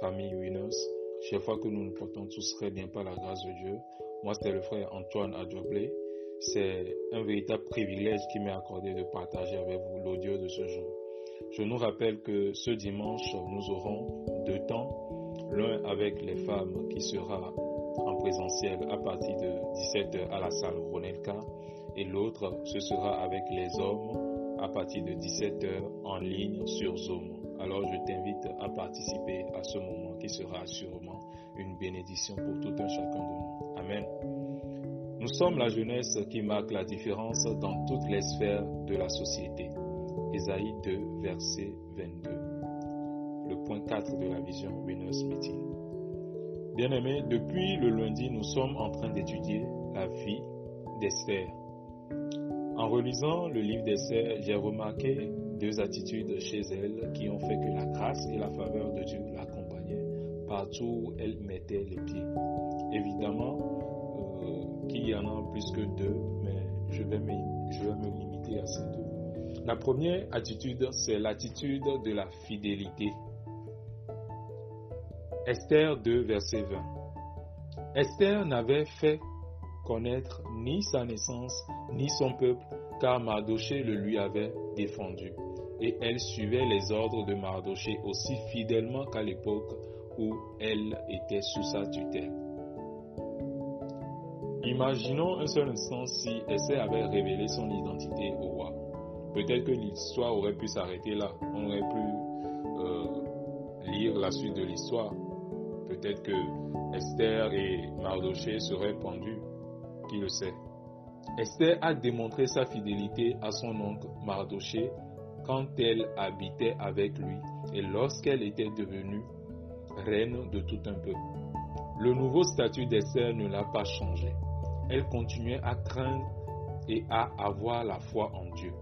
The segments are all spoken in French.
famille Winners. Chaque fois que nous nous portons tous très bien par la grâce de Dieu. Moi, c'est le frère Antoine Adjoblé. C'est un véritable privilège qui m'est accordé de partager avec vous l'audio de ce jour. Je nous rappelle que ce dimanche, nous aurons deux temps. L'un avec les femmes qui sera en présentiel à partir de 17h à la salle Ronelka et l'autre, ce sera avec les hommes à partir de 17h en ligne sur Zoom. Alors je t'invite à participer à ce moment qui sera sûrement une bénédiction pour tout un chacun de nous. Amen. Nous sommes la jeunesse qui marque la différence dans toutes les sphères de la société. Ésaïe 2, verset 22. Le point 4 de la vision Winners Meeting. Bien-aimés, depuis le lundi, nous sommes en train d'étudier la vie d'Esther. En relisant le livre d'Esther, j'ai remarqué deux attitudes chez elle qui ont fait que la grâce et la faveur de Dieu l'accompagnaient partout où elle mettait les pieds. Évidemment, euh, qu'il y en a plus que deux, mais je vais, me, je vais me limiter à ces deux. La première attitude, c'est l'attitude de la fidélité. Esther 2, verset 20. Esther n'avait fait connaître ni sa naissance, ni son peuple, car Mardoché le lui avait défendu et elle suivait les ordres de Mardoché aussi fidèlement qu'à l'époque où elle était sous sa tutelle. Imaginons un seul instant si Esther avait révélé son identité au roi. Peut-être que l'histoire aurait pu s'arrêter là. On aurait pu euh, lire la suite de l'histoire. Peut-être que Esther et Mardoché seraient pendus. Qui le sait? Esther a démontré sa fidélité à son oncle Mardoché quand elle habitait avec lui et lorsqu'elle était devenue reine de tout un peuple. Le nouveau statut d'Esther ne l'a pas changé. Elle continuait à craindre et à avoir la foi en Dieu.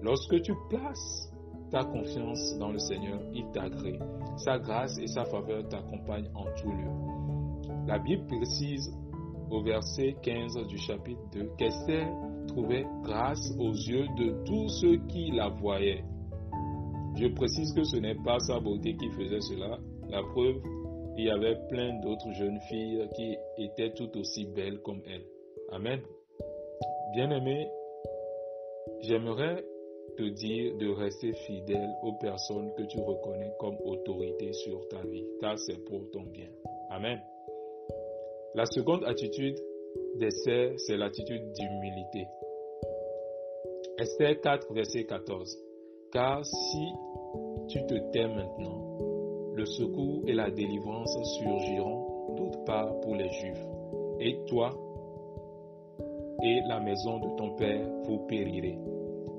Lorsque tu places ta confiance dans le Seigneur, il t'agrée. Sa grâce et sa faveur t'accompagnent en tout lieu. La Bible précise au verset 15 du chapitre 2 qu'Esther trouvait grâce aux yeux de tous ceux qui la voyaient. Je précise que ce n'est pas sa beauté qui faisait cela. La preuve, il y avait plein d'autres jeunes filles qui étaient tout aussi belles comme elle. Amen. Bien-aimé, j'aimerais te dire de rester fidèle aux personnes que tu reconnais comme autorité sur ta vie, car c'est pour ton bien. Amen. La seconde attitude d'Esther, c'est l'attitude d'humilité. Esther 4, verset 14. Car si tu te tais maintenant, le secours et la délivrance surgiront d'autre part pour les Juifs. Et toi et la maison de ton Père, vous périrez.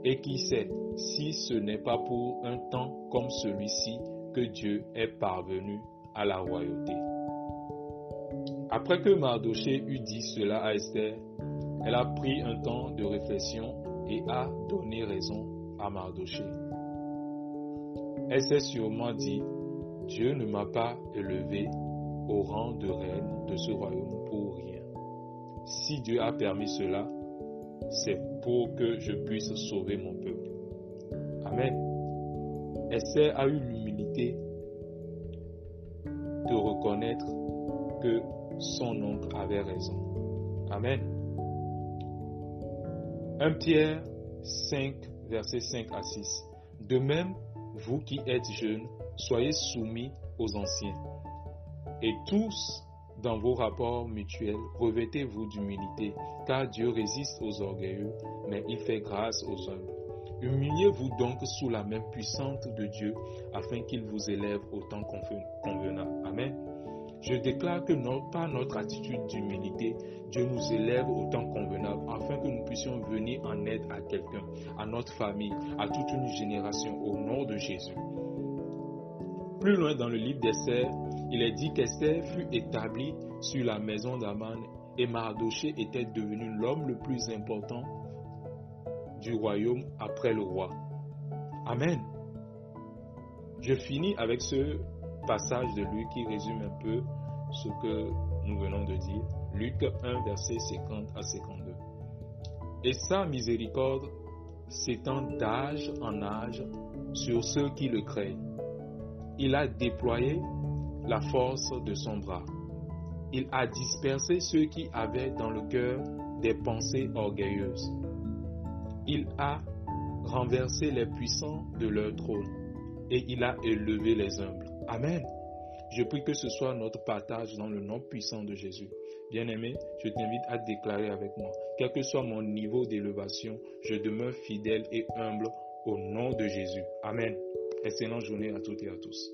Et qui sait si ce n'est pas pour un temps comme celui-ci que Dieu est parvenu à la royauté. Après que Mardoché eut dit cela à Esther, elle a pris un temps de réflexion et a donné raison à Mardoché. Elle s'est sûrement dit, Dieu ne m'a pas élevé au rang de reine de ce royaume pour rien. Si Dieu a permis cela, c'est pour que je puisse sauver mon peuple. Amen. Esther a eu l'humilité de reconnaître que son oncle avait raison. Amen. 1 Pierre 5, versets 5 à 6. De même, vous qui êtes jeunes, soyez soumis aux anciens. Et tous, dans vos rapports mutuels, revêtez-vous d'humilité, car Dieu résiste aux orgueilleux, mais il fait grâce aux humbles. Humiliez-vous donc sous la main puissante de Dieu, afin qu'il vous élève au temps convenable. Amen. Je déclare que par notre attitude d'humilité, Dieu nous élève au temps convenable afin que nous puissions venir en aide à quelqu'un, à notre famille, à toute une génération au nom de Jésus. Plus loin dans le livre d'Esther, il est dit qu'Esther fut établie sur la maison d'Aman et Mardoché était devenu l'homme le plus important du royaume après le roi. Amen. Je finis avec ce passage de Luc qui résume un peu ce que nous venons de dire. Luc 1, verset 50 à 52. Et sa miséricorde s'étend d'âge en âge sur ceux qui le craignent. Il a déployé la force de son bras. Il a dispersé ceux qui avaient dans le cœur des pensées orgueilleuses. Il a renversé les puissants de leur trône et il a élevé les humbles. Amen. Je prie que ce soit notre partage dans le nom puissant de Jésus. Bien-aimé, je t'invite à déclarer avec moi, quel que soit mon niveau d'élévation, je demeure fidèle et humble au nom de Jésus. Amen. Excellente journée à toutes et à tous.